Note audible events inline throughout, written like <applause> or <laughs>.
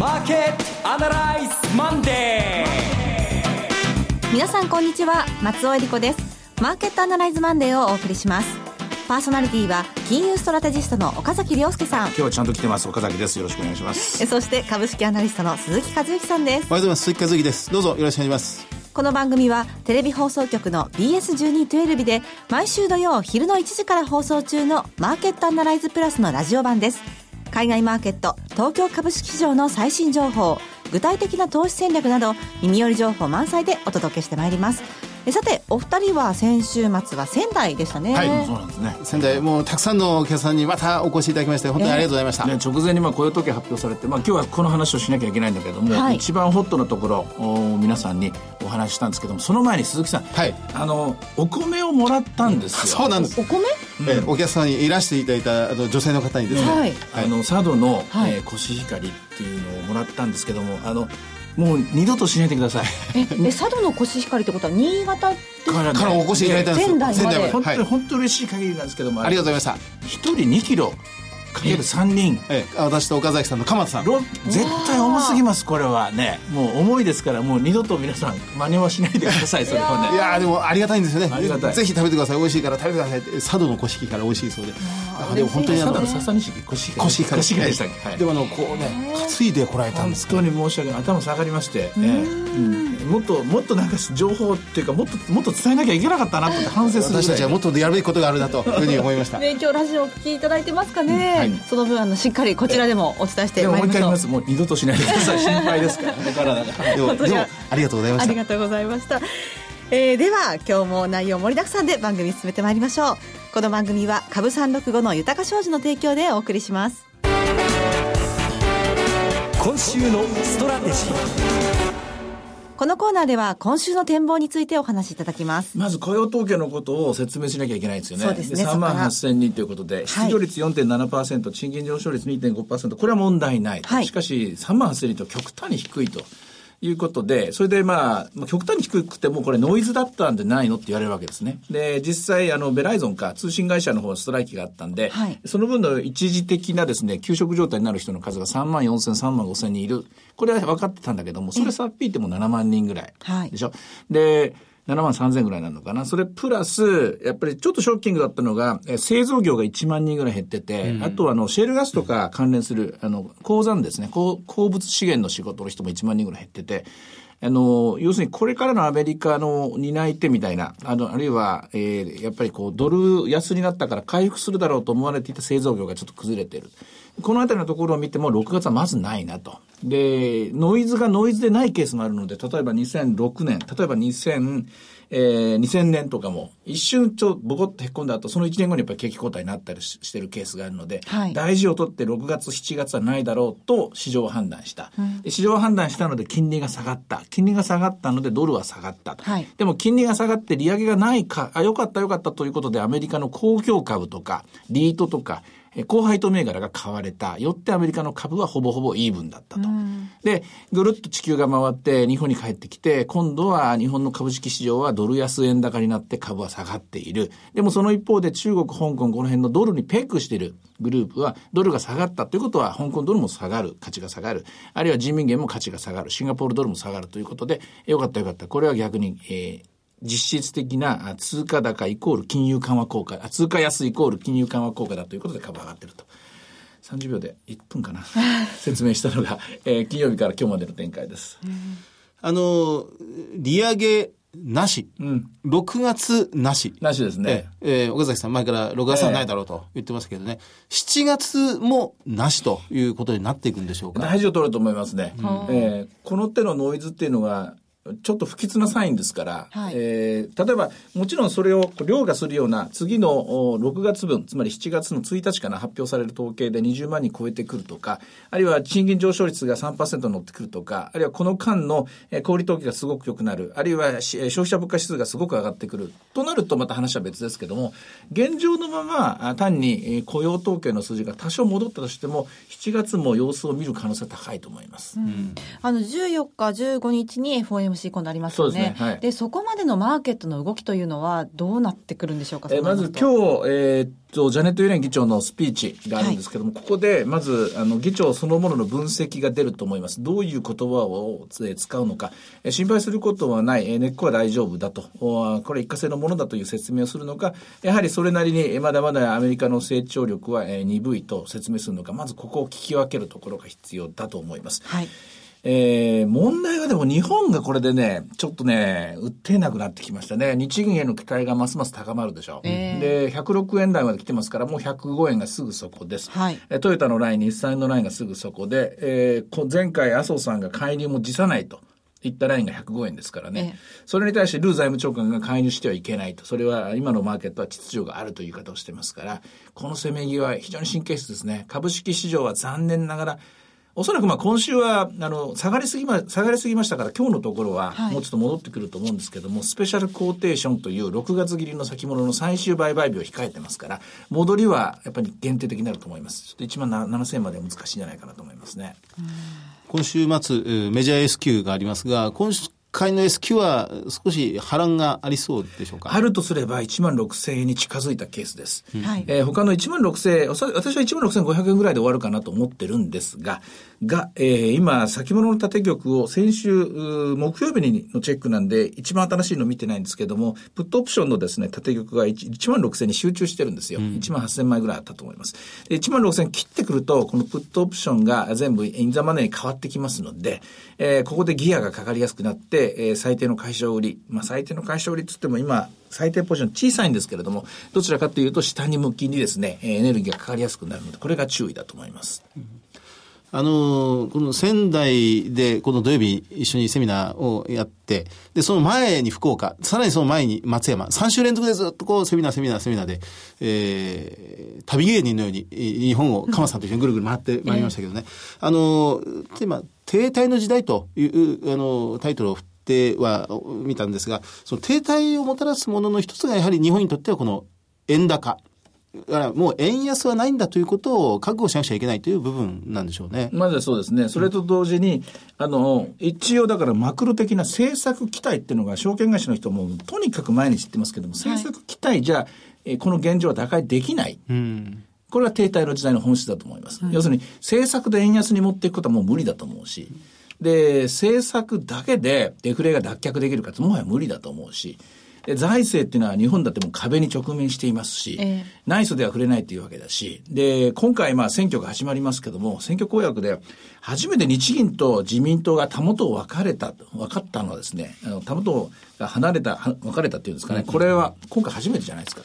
マーケットアナライズマンデー。皆さんこんにちは。松尾英里子です。マーケットアナライズマンデーをお送りします。パーソナリティは金融ストラテジストの岡崎良介さん。今日はちゃんと来てます。岡崎です。よろしくお願いします。そして株式アナリストの鈴木一之さんです。おはようございます。鈴木一之です。どうぞよろしくお願いします。この番組はテレビ放送局の BS1212 で毎週土曜昼の1時から放送中のマーケットアナライズプラスのラジオ版です海外マーケット東京株式市場の最新情報具体的な投資戦略など耳寄り情報満載でお届けしてまいります。さてお二人は先週末は仙台でしたね。はいそうなんですね。仙台。もうたくさんのお客さんにまたお越しいただきまして本当にありがとうございました、ね、直前にまあ雇用統計発表されて、まあ、今日はこの話をしなきゃいけないんだけども、はい、一番ホットなところお皆さんにお話ししたんですけどもその前に鈴木さん、はい、あのお米をもらったんですよ、そうなんです。お米、えお客さんにいらしていただいたあの女性の方にですね、はい、あの佐渡の、はい、えー、コシヒカリっていうのをもらったんですけどもあのもう二度としないでください。ええ佐渡のコシヒカリってことは新潟からからお越しいただいたんです仙台まで。本当に本当嬉しい限りなんですけどもありがとうございました一人2キロかける3人、ええ、私と岡崎さんの鎌田さん。絶対重すぎますこれはね。もう重いですからもう二度と皆さん真似はしないでください <laughs> それはね。いやでもありがたいんですよね。ありがたい。ぜひ食べてください。美味しいから食べてください佐渡の古式から美味しいそうで。あでも本当にあの佐渡の笹錦。古式古式古式でしたっけ、はい、でもあのこうね担いでこられたんです本当に申し訳ない。頭下がりまして、えーうん、もっともっとなんか情報っていうかもっともっと伝えなきゃいけなかったなって反省する私たちはもっとやるべきことがあるなというふうに思いました。ね今日ラジオお聞きいただいてますかね、はい、その分あのしっかりこちらでもお伝えしてまいりましょう。もう一回もう二度としないでください心配ですから。だから <laughs> ありがとうございました。ありがとうございました。えー、では今日も内容盛りだくさんで番組進めてまいりましょう。この番組は株三六五の豊か商事の提供でお送りします。今週のストラテジーこのコーナーでは今週の展望についてお話しいただきます。まず雇用統計のことを説明しなきゃいけないんですよね。そうですね。3万8000人ということで、失業率4.7%、賃金上昇率2.5%、これは問題ない。はい、しかし、3万8000人と極端に低いと。いうことで、それでまあ、極端に低くてもこれノイズだったんでないのって言われるわけですね。で、実際あの、ベライゾンか通信会社の方ストライキがあったんで、はい、その分の一時的なですね、休職状態になる人の数が3万4千、3万5千人いる。これは分かってたんだけども、それさっぴいても7万人ぐらい。でしょ。はい、で、7万3000ぐらいなのかな。それプラス、やっぱりちょっとショッキングだったのが、え製造業が1万人ぐらい減ってて、うん、あとはあの、シェールガスとか関連する、あの、鉱山ですね、鉱物資源の仕事の人も1万人ぐらい減ってて、あの、要するにこれからのアメリカの担い手みたいな、あの、あるいは、えー、やっぱりこう、ドル安になったから回復するだろうと思われていた製造業がちょっと崩れてる。このあたりのところを見ても、6月はまずないなと。で、ノイズがノイズでないケースもあるので、例えば2006年、例えば2000、えー、2000年とかも、一瞬ちょ、ボコッとへっこんだ後、その1年後にやっぱり景気後退になったりしてるケースがあるので、はい、大事を取って6月、7月はないだろうと市場判断した。うん、で市場判断したので金利が下がった。金利が下がったのでドルは下がったと。はい、でも金利が下がって利上げがないか、あ、よかったよかったということでアメリカの公共株とか、リートとか、高配当銘柄が買われた。よってアメリカの株はほぼほぼイーブンだったと。で、ぐるっと地球が回って日本に帰ってきて、今度は日本の株式市場はドル安円高になって株は下がっている。でもその一方で中国、香港、この辺のドルにペックしているグループは、ドルが下がったということは、香港ドルも下がる、価値が下がる。あるいは人民元も価値が下がる。シンガポールドルも下がるということで、よかったよかった。これは逆に、えー、実質的な通貨高イコール金融緩和効果、通貨安イコール金融緩和効果だということで株上がってると。30秒で1分かな。<laughs> 説明したのが、えー、金曜日から今日までの展開です。あの、利上げなし。うん。6月なし。なしですね。えー、岡崎さん前から6月はないだろうと言ってますけどね。えー、7月もなしということになっていくんでしょうか？大事を取ると思いますね。うん、えー、この手のノイズっていうのが、ちょっと不吉なサインですから、はい、えー、例えば、もちろんそれを凌駕するような次の6月分、つまり7月の1日から発表される統計で20万人超えてくるとか、あるいは賃金上昇率が3%乗ってくるとか、あるいはこの間の小売統計がすごく良くなる、あるいは消費者物価指数がすごく上がってくる。となるとまた話は別ですけども、現状のまま単に雇用統計の数字が多少戻ったとしても、7月も様子を見る可能性は高いと思います。うん、あの14日、15日に FOMC FOMC 今度ありますよね。そうですね。はい。で、そこまでのマーケットの動きというのはどうなってくるんでしょうか、えーまず日、今日、えーっと、ジャネット・ユレン議長のスピーチがあるんですけども、ここで、まず、あの、議長そのものの分析が出ると思います。どういう言葉を、えー使うのか、えー心配することはない、えー根っこは大丈夫だと、おこれ一過性のものだという説明をするのか、やはりそれなりに、えーまだまだアメリカの成長力は、えー鈍いと説明するのか、まずここを聞き分けるところが必要だと思います。はい。えー問題はでも日本がこれでね、ちょっとね、売ってなくなってきましたね。日銀への期待がますます高まるでしょう。で、106円台まで来てますから、もう105円がすぐそこです。はいえートヨタのライン、日産のラインがすぐそこで、えーこ前回麻生さんが介入も辞さないと。いったラインが105円ですからね。ええそれに対してルー財務長官が介入してはいけないと。それは今のマーケットは秩序があるという言い方をしてますから、このせめぎは非常に神経質ですね。株式市場は残念ながら、おそらくまあ今週は、あの、下がりすぎま、下がりすぎましたから、今日のところははいもうちょっと戻ってくると思うんですけども、スペシャルコーテーションという6月切りの先物の最終売買日を控えてますから、戻りはやっぱり限定的になると思います。ちょっと1万7000円までは難しいんじゃないかなと思いますね。今週末、えーメジャー S q がありますが、今回の S q は少し波乱がありそうでしょうか？あるとすれば1万6000円に近づいたケースです。はいえー他の1万6000円、私は1万6500円ぐらいで終わるかなと思ってるんですが、が、えー今、先物の縦玉を先週、木曜日にのチェックなんで、一番新しいの見てないんですけども、プットオプションのですね、縦玉が 1, 1万6000に集中してるんですよ。1万8000枚ぐらいあったと思います。で1万6000切ってくると、このプットオプションが全部インザマネーに変わってきますので、えーここでギアがかかりやすくなって、えー最低の解消売り。まあ、最低の解消売りって言っても今、最低ポジション小さいんですけれども、どちらかというと下に向きにですね、えーエネルギーがかかりやすくなるので、これが注意だと思います。あのーこの仙台で、この土曜日一緒にセミナーをやって、で、その前に福岡、さらにその前に松山、3週連続でずっとこう、セミナー、セミナー、セミナーで、えー、旅芸人のように、日本を鎌さんと一緒にぐるぐる回ってまいりましたけどね。あのー、今、停滞の時代という、あのー、タイトルを振っては見たんですが、その停滞をもたらすものの一つがやはり日本にとってはこの円高。だからもう円安はないんだということを覚悟しなくちゃいけないという部分なんでしょうね。まずはそうですね。それと同時に、あの、一応だからマクロ的な政策期待っていうのが、証券会社の人もとにかく毎日言ってますけども、政策期待じゃ、えーこの現状は打開できない。うん。これは停滞の時代の本質だと思います。要するに、政策で円安に持っていくことはもう無理だと思うし、で、政策だけでデフレが脱却できるかってもはや無理だと思うし、で財政っていうのは日本だってもう壁に直面していますし、ええ。内緒では触れないというわけだし、で、今回まあ選挙が始まりますけども、選挙公約で初めて日銀と自民党がたもとを分かれた、分かったのはですね、あのたもとが離れた、は分かれたっていうんですかね、これは今回初めてじゃないですか。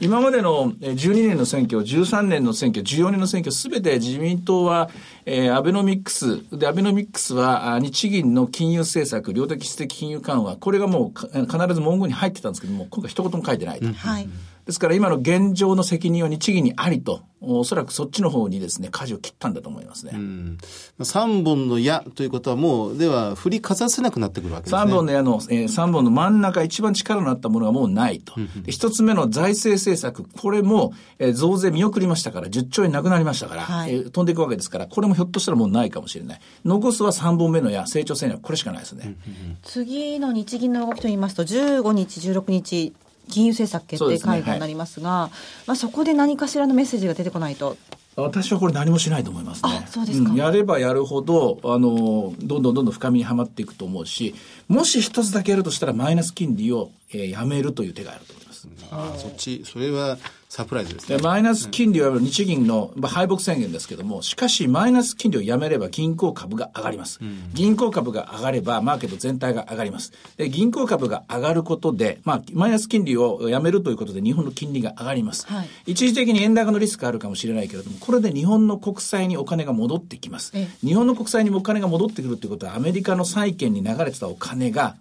今までのえー12年の選挙、13年の選挙、14年の選挙、すべて自民党は、えーアベノミクス、で、アベノミクスは、あ日銀の金融政策、量的質的金融緩和、これがもうか必ず文言に入ってたんですけども、今回一言も書いてないと。はい。ですから今の現状の責任は日銀にありと、おそらくそっちの方にですね、舵を切ったんだと思いますね。うん三本の矢ということはもう、では振りかざせなくなってくるわけですね。三本の矢の、えー三本の真ん中一番力のあったものがもうないと。で一つ目の財政政策、これも、えー増税見送りましたから、10兆円なくなりましたから、はいえー飛んでいくわけですから、これもひょっとしたらもうないかもしれない。残すは三本目の矢、成長戦略、これしかないですね。次の日銀の動きといいますと、15日、16日、金融政策決定会合になりますが、まあ、そこで何かしらのメッセージが出てこないと。私はこれ何もしないと思いますね。あそうですかんやればやるほど、あの、どんどんどんどん深みにはまっていくと思うし、もし一つだけやるとしたらマイナス金利を、えーやめるという手があると思います。ああそっち、それはサプライズですね。でマイナス金利は日銀のまあ敗北宣言ですけども、しかしマイナス金利をやめれば銀行株が上がります。銀行株が上がればマーケット全体が上がります。で、銀行株が上がることで、まあ、マイナス金利をやめるということで日本の金利が上がります。はい一時的に円高のリスクあるかもしれないけれども、これで日本の国債にお金が戻ってきますえ。日本の国債にお金が戻ってくるということは、アメリカの債券に流れてたお金が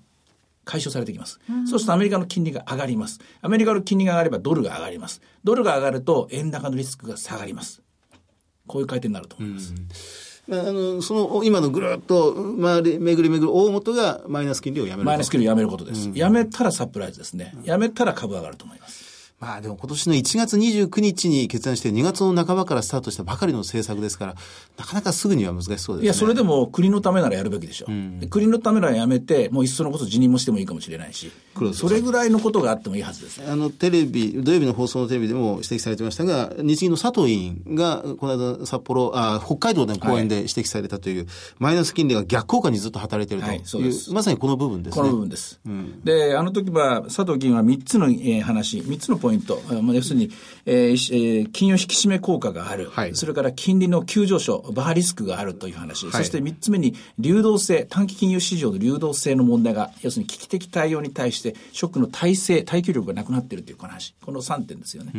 解消されてきます。そうするとアメリカの金利が上がります。アメリカの金利が上がればドルが上がります。ドルが上がると円高のリスクが下がります。こういう回転になると思います。まあ、あの、その、今のぐるっと、まあ、巡り巡る大元がマイナス金利をやめると。マイナス金利をやめることです。やめたらサプライズですね。やめたら株上がると思います。まあでも今年の1月29日に決断して2月の半ばからスタートしたばかりの政策ですから、なかなかすぐには難しそうですね。いや、それでも国のためならやるべきでしょ。で国のためならやめて、もういっそのこと辞任もしてもいいかもしれないし、それぐらいのことがあってもいいはずです。あの、テレビ、土曜日の放送のテレビでも指摘されてましたが、日銀の佐藤委員が、この間札幌、あ北海道での講演で指摘されたという、マイナス金利が逆効果にずっと働いているという、はいまさにこの部分ですね。この部分です。で、あの時は佐藤議員は3つの、えー話、3つのポイント、あまあ、要するに、えー金融引き締め効果がある、はい。それから金利の急上昇、バーリスクがあるという話、そして3つ目に流動性、短期金融市場の流動性の問題が、要するに危機的対応に対して、ショックの耐性、耐久力がなくなっているという話、この3点ですよね。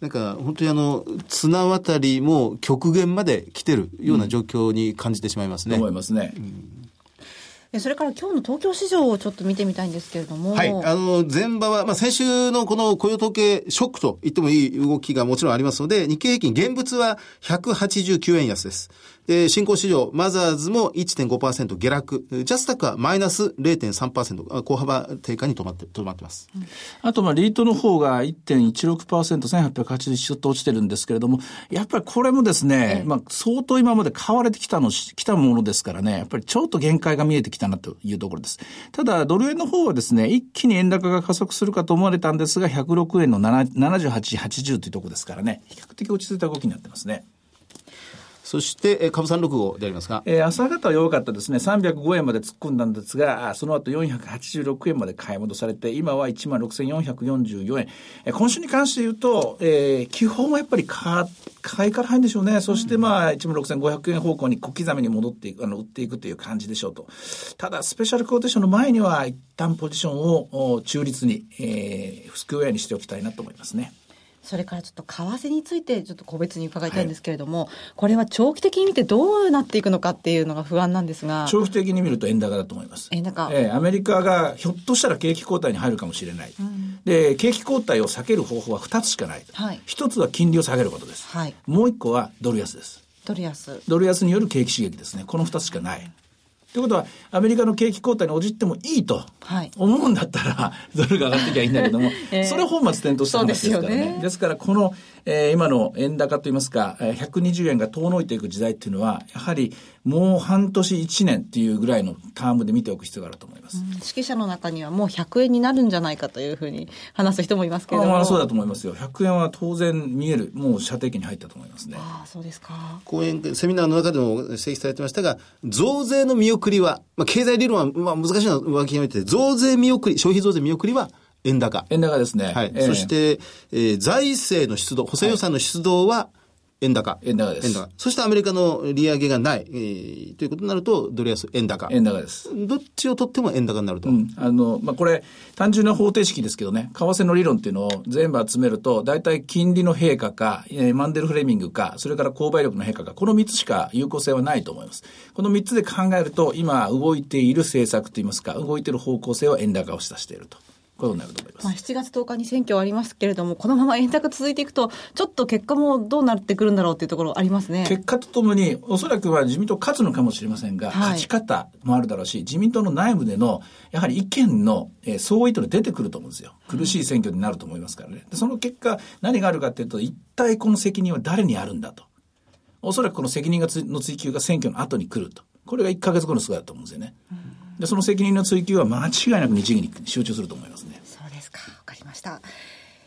なんか本当にあの、綱渡りも極限まで来てるような状況に感じてしまいますね。思いますね。えそれから今日の東京市場をちょっと見てみたいんですけれども。はい。あの、前場は、まあ、先週のこの雇用統計ショックと言ってもいい動きがもちろんありますので、日経平均現物は189円安です。で、新興市場、マザーズも1.5%下落。ジャスタックはマイナス0.3%、あ小幅低下に止まって、止まってます。あと、まあ、リートの方が1.16%、1880ちょっと落ちてるんですけれども、やっぱりこれもですね、まあ、相当今まで買われてきたのし、来たものですからね、やっぱりちょっと限界が見えてきたなというところです。ただ、ドル円の方はですね、一気に円高が加速するかと思われたんですが、106円の7 78、80というところですからね、比較的落ち着いた動きになってますね。そして、え株365でありますが、えー朝方は弱かったですね。305円まで突っ込んだんですが、あその後486円まで買い戻されて、今は16,444円。えー今週に関して言うと、えー基本はやっぱりか買いから入るんでしょうね。そしてまあ、16,500円方向に小刻みに戻っていく、あの、売っていくという感じでしょうと。ただ、スペシャルコーテーションの前には、一旦ポジションをお中立に、えー、スクエアにしておきたいなと思いますね。それからちょっと為替についてちょっと個別に伺いたいんですけれども、これは長期的に見てどうなっていくのかっていうのが不安なんですが。長期的に見ると円高だと思います。円高ええアメリカがひょっとしたら景気後退に入るかもしれない。で、景気後退を避ける方法は2つしかない。はい1つは金利を下げることです。はいもう1個はドル安です。ドル安。ドル安による景気刺激ですね。この2つしかない。ということは、アメリカの景気後退に応じてもいいとはい。思うんだったら、ドルが上がってきゃいいんだけども、<laughs> ええ。それは本末転倒した話ですからね。ですよね。ですから、この、えー今の円高といいますか、えー120円が遠のいていく時代っていうのは、やはりもう半年1年っていうぐらいのタームで見ておく必要があると思います。指揮者の中にはもう100円になるんじゃないかというふうに話す人もいますけれども。あまあそうだと思いますよ。100円は当然見える、もう射程期に入ったと思いますね。ああ、そうですか。講演、セミナーの中でも指摘されてましたが、増税の見送りは、まあ、経済理論は、まあ、難しいのは上書きやめて、増税見送り、消費増税見送りは円高。円高ですね。はい。ええそして、えー財政の出動、補正予算の出動は円高。円高です円高。そしてアメリカの利上げがない、えーということになると、ドル安、円高。円高です。どっちを取っても円高になると。うん、あの、まあ、これ、単純な方程式ですけどね、為替の理論っていうのを全部集めると、大体金利の陛下か、えーマンデルフレミングか、それから購買力の陛下か、この3つしか有効性はないと思います。この3つで考えると、今動いている政策といいますか、動いている方向性は円高を示唆していると。ことになると思います。まあ、7月10日に選挙ありますけれども、このまま円高続いていくと、ちょっと結果もどうなってくるんだろうっていうところありますね。結果とともに、おそらくは自民党勝つのかもしれませんが、はい勝ち方もあるだろうし、自民党の内部での、やはり意見の、えー相違というのが出てくると思うんですよ。苦しい選挙になると思いますからね。でその結果、何があるかというと、一体この責任は誰にあるんだと。おそらくこの責任がつの追及が選挙の後に来ると。これが1ヶ月後の姿だと思うんですよね。で、その責任の追及は間違いなく日銀に集中すると思いますね。そうですか。わかりました。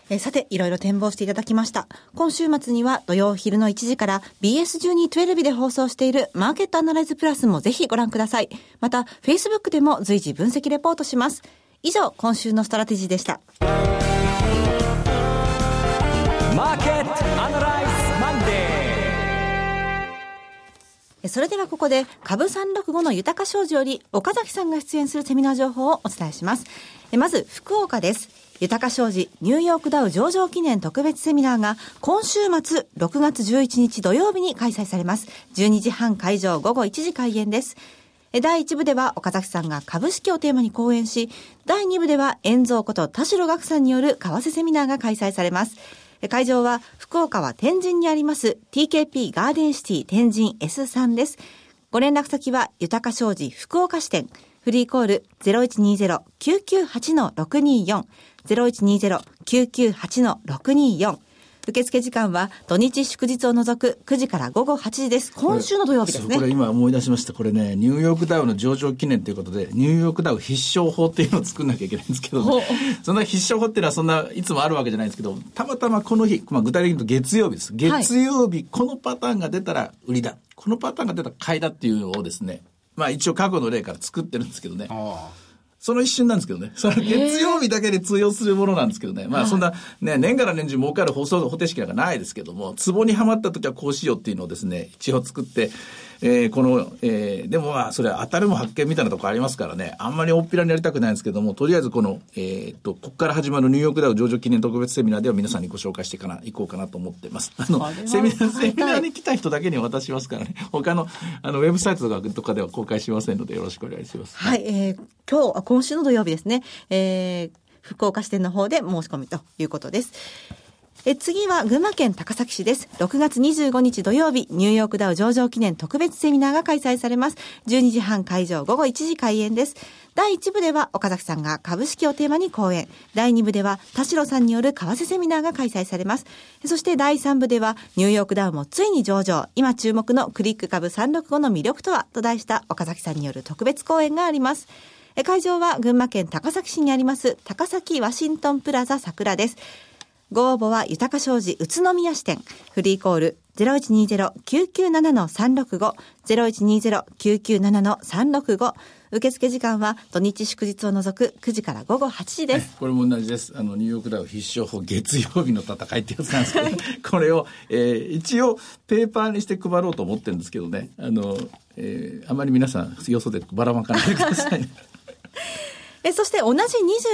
えさて、いろいろ展望していただきました。今週末には土曜昼の1時から BS1212 で放送しているマーケットアナライズプラスもぜひご覧ください。また、Facebook でも随時分析レポートします。以上、今週のストラテジーでした。それではここで、株365の豊か商事より岡崎さんが出演するセミナー情報をお伝えします。まず、福岡です。豊か商事ニューヨークダウ上場記念特別セミナーが今週末6月11日土曜日に開催されます。12時半会場午後1時開演です。第1部では岡崎さんが株式をテーマに講演し、第2部では遠蔵こと田代岳さんによる為替セミナーが開催されます。会場は福岡は天神にあります TKP ガーデンシティ天神 S3 です。ご連絡先は豊か商事福岡支店。フリーコール0120-998-624 0120-998-624。受付時間は土日祝日を除く9時から午後8時です。今週の土曜日ですね。これ今思い出しました。これね、ニューヨークダウの上場記念ということで、ニューヨークダウ必勝法っていうのを作んなきゃいけないんですけど、ね、そんな必勝法っていうのはそんないつもあるわけじゃないんですけど、たまたまこの日、まあ、具体的に言うと月曜日です。月曜日、はい、このパターンが出たら売りだ。このパターンが出たら買いだっていうのをですね、まあ一応過去の例から作ってるんですけどね。その一瞬なんですけどね。その月曜日だけで通用するものなんですけどね。まあそんなね、年がら年中儲かる放送方程式なんかないですけども、ツボにはまった時はこうしようっていうのをですね、一応作って、えー、この、えー、でもまあ、それ当たるも発見みたいなとこありますからね、あんまり大っぴらにやりたくないんですけども、とりあえずこの、えー、っと、ここから始まるニューヨークダウ上場記念特別セミナーでは皆さんにご紹介していかな、いこうかなと思ってます。あの、セミナー、セミナーに来た人だけに渡しますからね、他の、あの、ウェブサイトとかとかでは公開しませんので、よろしくお願いします。はい、えー、今日、今週の土曜日ですね、えー、福岡支店の方で申し込みということです。え次は群馬県高崎市です。6月25日土曜日、ニューヨークダウ上場記念特別セミナーが開催されます。12時半会場、午後1時開演です。第1部では岡崎さんが株式をテーマに講演。第2部では田代さんによる為替セミナーが開催されます。そして第3部ではニューヨークダウもついに上場。今注目のクリック株365の魅力とはと題した岡崎さんによる特別講演があります。会場は群馬県高崎市にあります高崎ワシントンプラザ桜です。ご応募は豊か商事宇都宮支店。フリーコール0120-997-365。0120-997-365。受付時間は土日祝日を除く9時から午後8時です。これも同じです。あの、ニューヨークダウ必勝法月曜日の戦いってやつなんですけど、ね、<laughs> これを、えー、一応ペーパーにして配ろうと思ってるんですけどね。あの、えー、あまり皆さんよそでばらまかないでください、ね。<laughs> <laughs> えそして同じ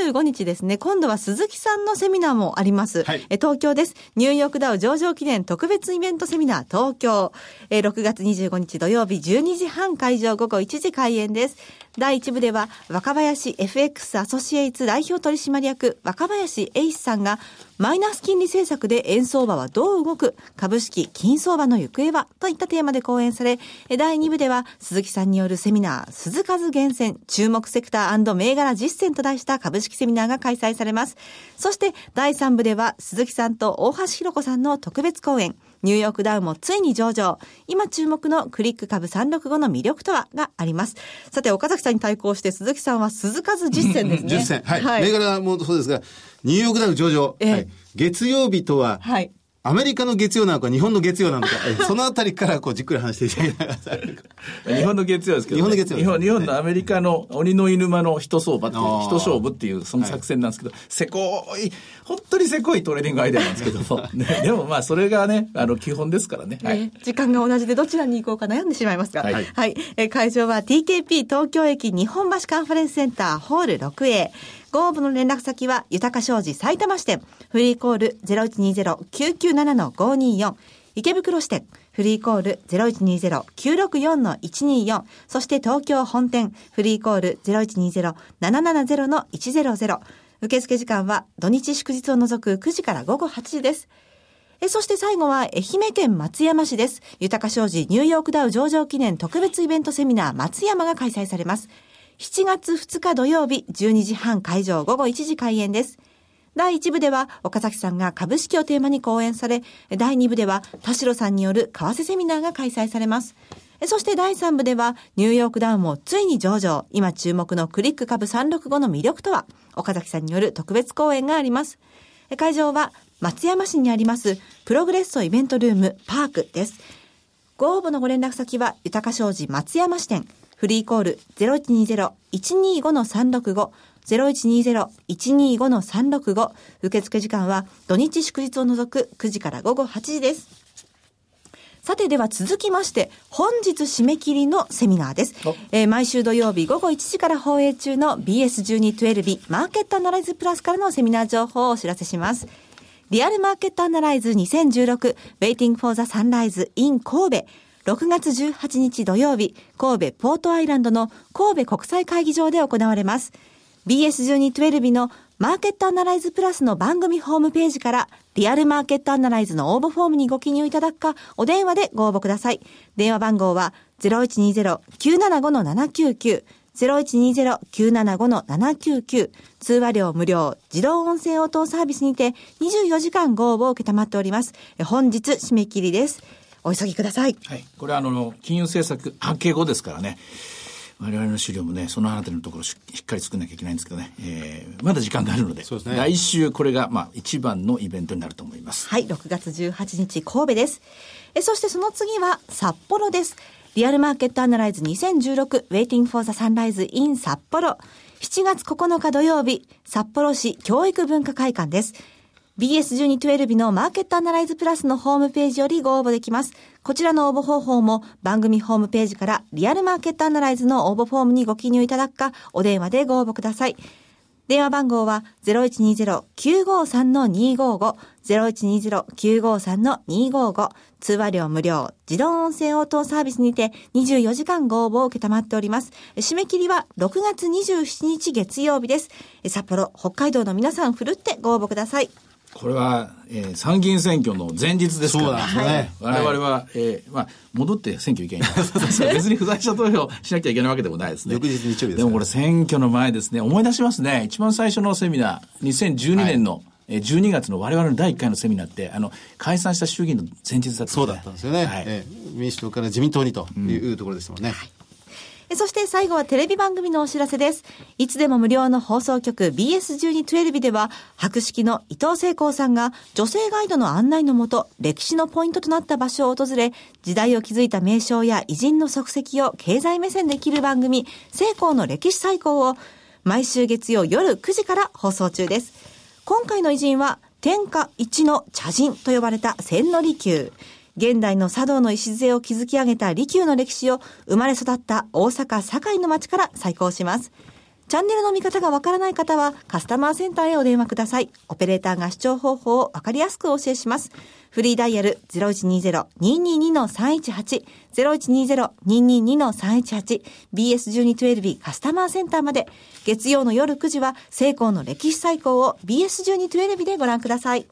25日ですね、今度は鈴木さんのセミナーもあります。はい、え東京です。ニューヨークダウ上場記念特別イベントセミナー東京。え6月25日土曜日12時半会場午後1時開演です。第1部では若林 FX アソシエイツ代表取締役若林英史さんがマイナス金利政策で円相場はどう動く？株式、金相場の行方は？といったテーマで講演され、第2部では鈴木さんによるセミナー、鈴数厳選、注目セクター銘柄実践と題した株式セミナーが開催されます。そして第3部では鈴木さんと大橋弘子さんの特別講演、ニューヨークダウもついに上場。今注目のクリック株365の魅力とは？があります。さて、岡崎さんに対抗して鈴木さんは鈴数実践ですね。実践。はい。はい、銘柄もそうですが、ニューヨークダウ上場。えー、はい、月曜日とは、はい。アメリカの月曜なのか、日本の月曜なのか、そのあたりからこうじっくり話していただきながら。日本の月曜ですけど、ね、日本の月曜、日本。日本のアメリカの鬼の犬間の人相場っていう、人勝負っていうその作戦なんですけど、はい、せこい、本当にせこいトレーニングアイデアなんですけども、<laughs> ね、でもまあそれがね、あの基本ですからね。はい、時間が同じでどちらに行こうか悩んでしまいますが。はい。はい、え会場は TKP 東京駅日本橋カンファレンスセンターホール 6A。ご応募の連絡先は、豊か商事埼玉支店、フリーコール0120-997-524、池袋支店、フリーコール0120-964-124、そして東京本店、フリーコール0120-770-100、受付時間は土日祝日を除く9時から午後8時です。えそして最後は愛媛県松山市です。豊か商事ニューヨークダウ上場記念特別イベントセミナー松山が開催されます。7月2日土曜日12時半会場午後1時開演です。第1部では岡崎さんが株式をテーマに講演され、第2部では田代さんによる為替セミナーが開催されます。そして第3部ではニューヨークダウンもついに上場、今注目のクリック株365の魅力とは、岡崎さんによる特別講演があります。会場は松山市にありますプログレッソイベントルームパークです。ご応募のご連絡先は豊か商事松山支店フリーコール0120-125-365 0120-125-365受付時間は土日祝日を除く9時から午後8時です。さてでは続きまして、本日締め切りのセミナーです。えー、毎週土曜日午後1時から放映中の BS1212 マーケットアナライズプラスからのセミナー情報をお知らせします。リアルマーケットアナライズ2016 Waiting for the Sunrise in 神戸6月18日土曜日、神戸ポートアイランドの神戸国際会議場で行われます。BS1212 のマーケットアナライズプラスの番組ホームページからリアルマーケットアナライズの応募フォームにご記入いただくか、お電話でご応募ください。電話番号は0120-975-799 0120-975-799通話料無料自動音声応答サービスにて24時間ご応募を受けたまっております。本日締め切りです。お急ぎください。はい。これはあの、金融政策明け後ですからね。我々の資料もね、そのあたりのところしっかり作んなきゃいけないんですけどね、えー、まだ時間があるので、でね、来週これが、まあ、一番のイベントになると思います。はい、6月18日神戸です。えそしてその次は札幌です。リアルマーケットアナライズ2016 Waiting for the Sunrise in 札幌。7月9日土曜日、札幌市教育文化会館です。BS1212 のマーケットアナライズプラスのホームページよりご応募できます。こちらの応募方法も番組ホームページからリアルマーケットアナライズの応募フォームにご記入いただくか、お電話でご応募ください。電話番号は0120-953-255、0120-953-255、通話料無料、自動音声応答サービスにて24時間ご応募を受けたまっております。締め切りは6月27日月曜日です。札幌、北海道の皆さん、ふるってご応募ください。これは、えー、参議院選挙の前日ですから、ね、我々は、はい、えー、まあ、戻って選挙行けない。<laughs> 別に不在者投票しなきゃいけないわけでもないですね。翌日日曜日です、でもこれ選挙の前ですね、思い出しますね。一番最初のセミナー、2012年の、はい12月の我々の第1回のセミナーって、あの、解散した衆議院の前日だったんです、ね、そうだったんですよね。はい、えー、民主党から自民党にというところですもんね。はいそして最後はテレビ番組のお知らせです。いつでも無料の放送局 BS1212 では、博識の伊藤聖光さんが女性ガイドの案内のもと、歴史のポイントとなった場所を訪れ、時代を築いた名称や偉人の足跡を経済目線できる番組、聖光の歴史最高を、毎週月曜夜9時から放送中です。今回の偉人は、天下一の茶人と呼ばれた千利休。現代の茶道の礎を築き上げた利休の歴史を生まれ育った大阪堺の町から再考します。チャンネルの見方がわからない方はカスタマーセンターへお電話ください。オペレーターが視聴方法をわかりやすくお教えします。フリーダイヤル0120-222-318 0120-222-318 BS1212 カスタマーセンターまで月曜の夜9時は成功の歴史最高を BS1212 でご覧ください。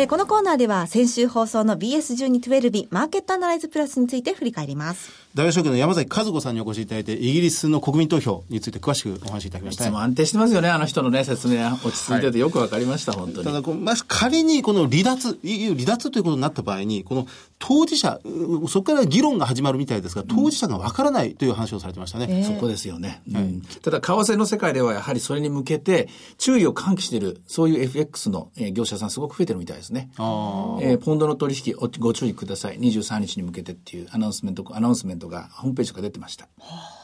えこのコーナーでは先週放送の BS1212 マーケットアナライズプラスについて振り返ります。大学証券の山崎和子さんにお越しいただいて、イギリスの国民投票について詳しくお話しいただきました。いつも安定してますよね、あの人のね、説明は落ち着いててよくわかりました、はい、本当に。ただこまあ、仮にこの離脱、離脱ということになった場合に、この当事者、そこから議論が始まるみたいですが、当事者がわからないという話をされてましたね。えー、そこですよね。うん、ただ、為替の世界ではやはりそれに向けて、注意を喚起している、そういう FX の業者さんすごく増えてるみたいですね。あえー、ポンドの取引ご注意ください。23日に向けてっていうアナウンスメント、アナウンスメントがホームページ出てました。はあ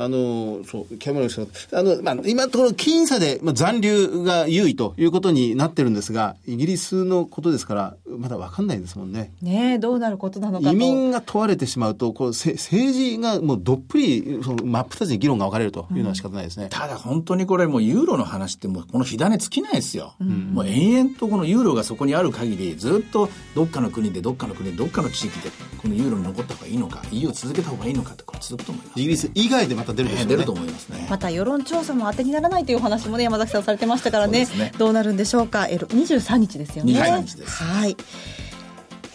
あの、そう、キャメロンさん、あの、まあ、今のところ僅差で、まあ、残留が優位ということになってるんですが、イギリスのことですから、まだわかんないですもんね。ねどうなることなのか移民が問われてしまうと、こうせ政治がもうどっぷり、その真っ二つに議論が分かれるというのは仕方ないですね。うん、ただ本当にこれもうユーロの話ってもうこの火種尽きないですよ。うん、もう延々とこのユーロがそこにある限り、ずっとどっかの国でどっかの国でどっかの地域で、このユーロに残った方がいいのか、EU を続けた方がいいのかって、これ続くと思います、ね、イギリス以外でまた出るでしょうね。出ると思います。ね。また世論調査も当てにならないという話もね山崎さんされてましたからね、ね、どうなるんでしょうか。え23日ですよね。はい。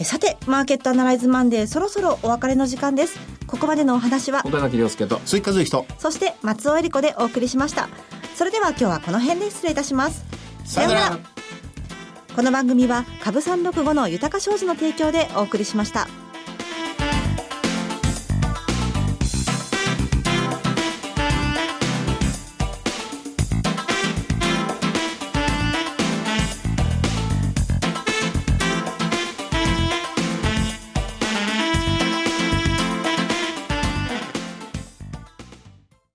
さてマーケットアナライズマンデーそろそろお別れの時間です。ここまでのお話は岡崎亮介と鈴木和之とそして松尾恵理子でお送りしました。それでは今日はこの辺で失礼いたします。さようなら。この番組は株三六五の豊か商事の提供でお送りしました。